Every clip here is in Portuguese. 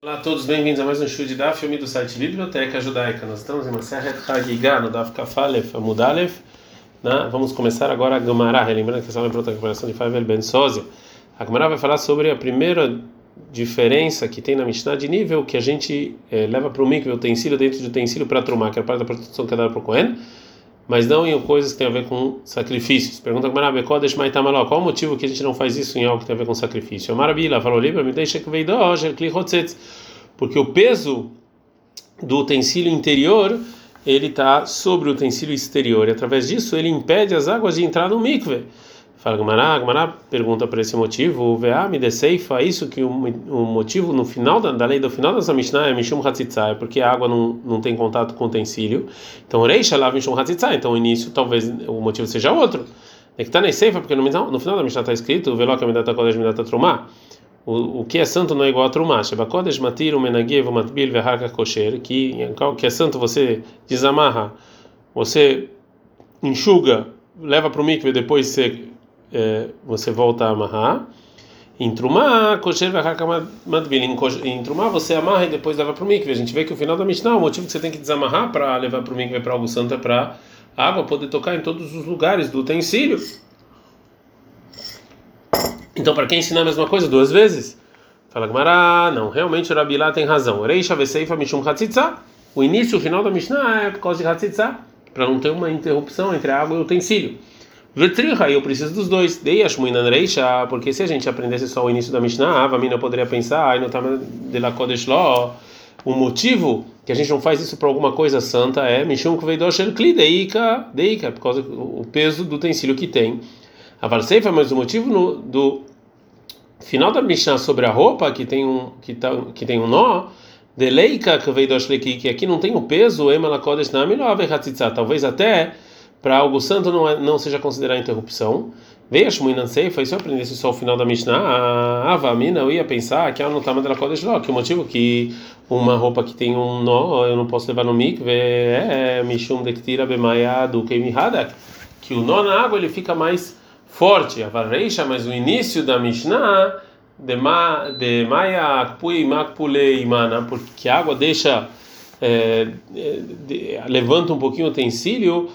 Olá a todos, bem-vindos a mais um show de Daf, filme do site Biblioteca Judaica. Nós estamos em Maseret Hagigah, no Daf Kafalef Amudalef. Né? Vamos começar agora a Gemara, lembrando que essa é uma preparação de Faivel Ben Sozia. A Gemara vai falar sobre a primeira diferença que tem na Mishnah de nível que a gente eh, leva para o mikve, utensílio dentro de utensílio para trumar, que é a parte da proteção que é dada para o Kohen, mas não em coisas que tem a ver com sacrifícios. Pergunta a Gemara, Bekodesh Maitamaló, qual o motivo que a gente não faz isso em algo que tem a ver com sacrifício? Marabila falou, Libra, me deixa que veio porque o peso do utensílio interior ele está sobre o utensílio exterior e através disso ele impede as águas de entrar no mikve. Fala Gumará, Gumará pergunta para esse motivo, o VA me deseifa, isso que o, o motivo no final da, da, lei do final dessa Mishnah é Mishum Hatzitzah, é porque a água não, não tem contato com o utensílio. Então, Reisha lá Mishum Hatzitzah, então o início talvez o motivo seja outro. É que está na Seifa, porque no, no final da Mishnah está escrito, Veloca Medata Kodesh Medata Trumah, o, o que é santo não é igual a Trumah. Shebakodesh Matir, o Menagiev, Matbil, Verhaka Kosher, que o que é santo você desamarra, você enxuga, leva para o mikve, depois você é, você volta a amarrar. Em Trumá, você amarra e depois leva para o mikve. A gente vê que o final da Mishnah, o motivo que você tem que desamarrar para levar para o mikve para algo santo é para a água poder tocar em todos os lugares do utensílio. Então, para quem ensinar a mesma coisa duas vezes? Fala Gmará, não, realmente o Rabilá tem razão. O início e o final da Mishnah é por causa de Hatzitza, para não ter uma interrupção entre a água e o utensílio. Vetriha, eu preciso dos dois. Dei Ashmuinan Reisha, porque se a gente aprendesse só o início da Mishnah, a mina poderia pensar, ai, no Tama de la Kodesh Lo, o motivo que a gente não faz isso para alguma coisa santa é Mishum Kveidosh El Kli Deika, Deika, por causa do peso do utensílio que tem. A Varseifa, mas o motivo no, do final da Mishnah sobre a roupa, que tem um, que tá, que tem um nó, Deleika Kveidosh Leki, que aqui não tem o peso, Ema la Kodesh Nami Lo talvez até para algo santo não, é, não seja considerada interrupção. Veio a Shmuinan Seifa, e se eu aprendesse só o final da Mishnah, a Avamina, eu ia pensar que ela não está mandando a que o motivo que uma roupa que tem um nó, eu não posso levar no mikve, é Mishum Dektira Bemaya do Keimihadak, que o nó na água ele fica mais forte. A Vareisha, mas o início da Mishnah, de Maya Akpui Makpulei Imana, porque a água deixa. É, de, levanta um pouquinho o utensílio,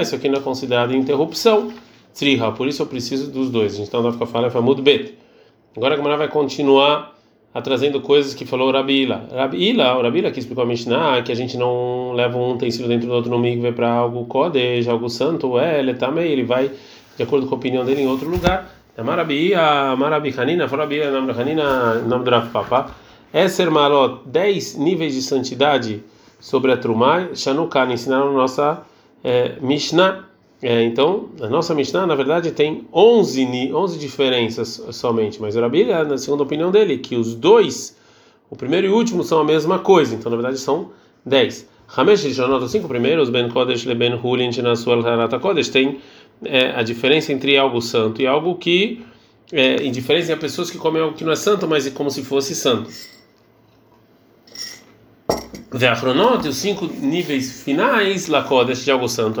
isso aqui não é considerado interrupção. Triha, por isso eu preciso dos dois. Então, a fala é muito Bet. Agora a Gamara vai continuar trazendo coisas que falou Rabila. Rabila, o Rabila que explicou a Mishnah que a gente não leva um utensílio dentro do outro no mikve para algo kodesh, algo santo, é, ele também, ele vai de acordo com a opinião dele em outro lugar. Marabi, a Marabi Hanina, Farabi, nome da Hanina, nome do Rav Papa. Esser Marot, 10 níveis de santidade sobre a Trumá, Shanukan, ensinaram a nossa é, Mishnah. É, então, a nossa Mishnah, na verdade, tem 11, 11 diferenças somente, mas o Rabi, na segunda opinião dele, que os dois, o primeiro e o último, são a mesma coisa, então, na verdade, são 10. Hamesh Rishonot, os cinco primeiros, Ben Kodesh, Leben Hulin, Nasuel, Harata Kodesh, tem é, a diferença entre algo santo e algo que, é, em diferença, há pessoas que comem algo que não é santo, mas é como se fosse santo. Veachronot, os cinco níveis finais, Lakodesh, de algo santo.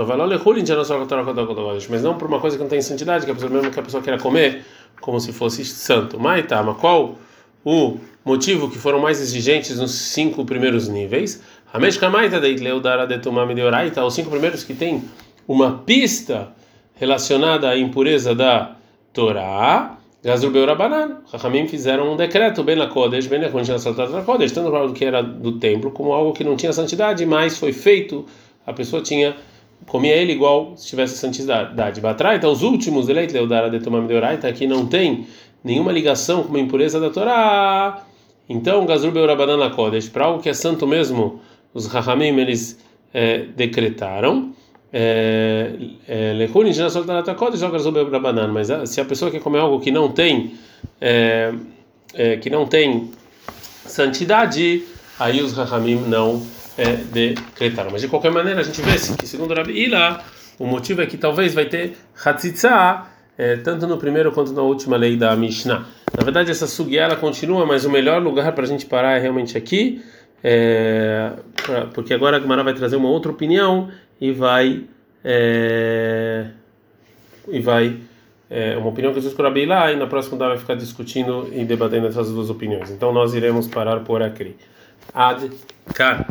Mas não por uma coisa que não tem santidade, que a pessoa mesmo que a pessoa queira comer como se fosse santo. Tá, qual o motivo que foram mais exigentes nos cinco primeiros níveis? Os cinco primeiros que tem uma pista relacionada à impureza da Torá. Gazrubeu Rabanan, Rahamim fizeram um decreto, bem na Kodesh, bem na Kodesh, tanto para algo que era do templo, como algo que não tinha santidade, mas foi feito, a pessoa tinha, comia ele igual se tivesse santidade. Batrai, então os últimos eleitos, Leudara de Tomam Deoraita, aqui não tem nenhuma ligação com a impureza da Torá. Então, Gazrubeu Rabanan na Kodesh, para algo que é santo mesmo, os Rahamim eles é, decretaram. É, é, mas ah, se a pessoa quer comer algo que não tem é, é, que não tem santidade, aí os Rahamim não é, decretaram. Mas de qualquer maneira a gente vê que segundo Rabi Ila, o motivo é que talvez vai ter Hatzitza é, tanto no primeiro quanto na última lei da Mishnah. Na verdade essa sugia ela continua, mas o melhor lugar para a gente parar é realmente aqui, pra, porque agora a Gemara vai trazer uma outra opinião e vai é, e vai é, uma opinião que Jesus com Rabi lá, e na próxima dá vai ficar discutindo e debatendo essas duas opiniões. Então nós iremos parar por aqui. Ad, cara.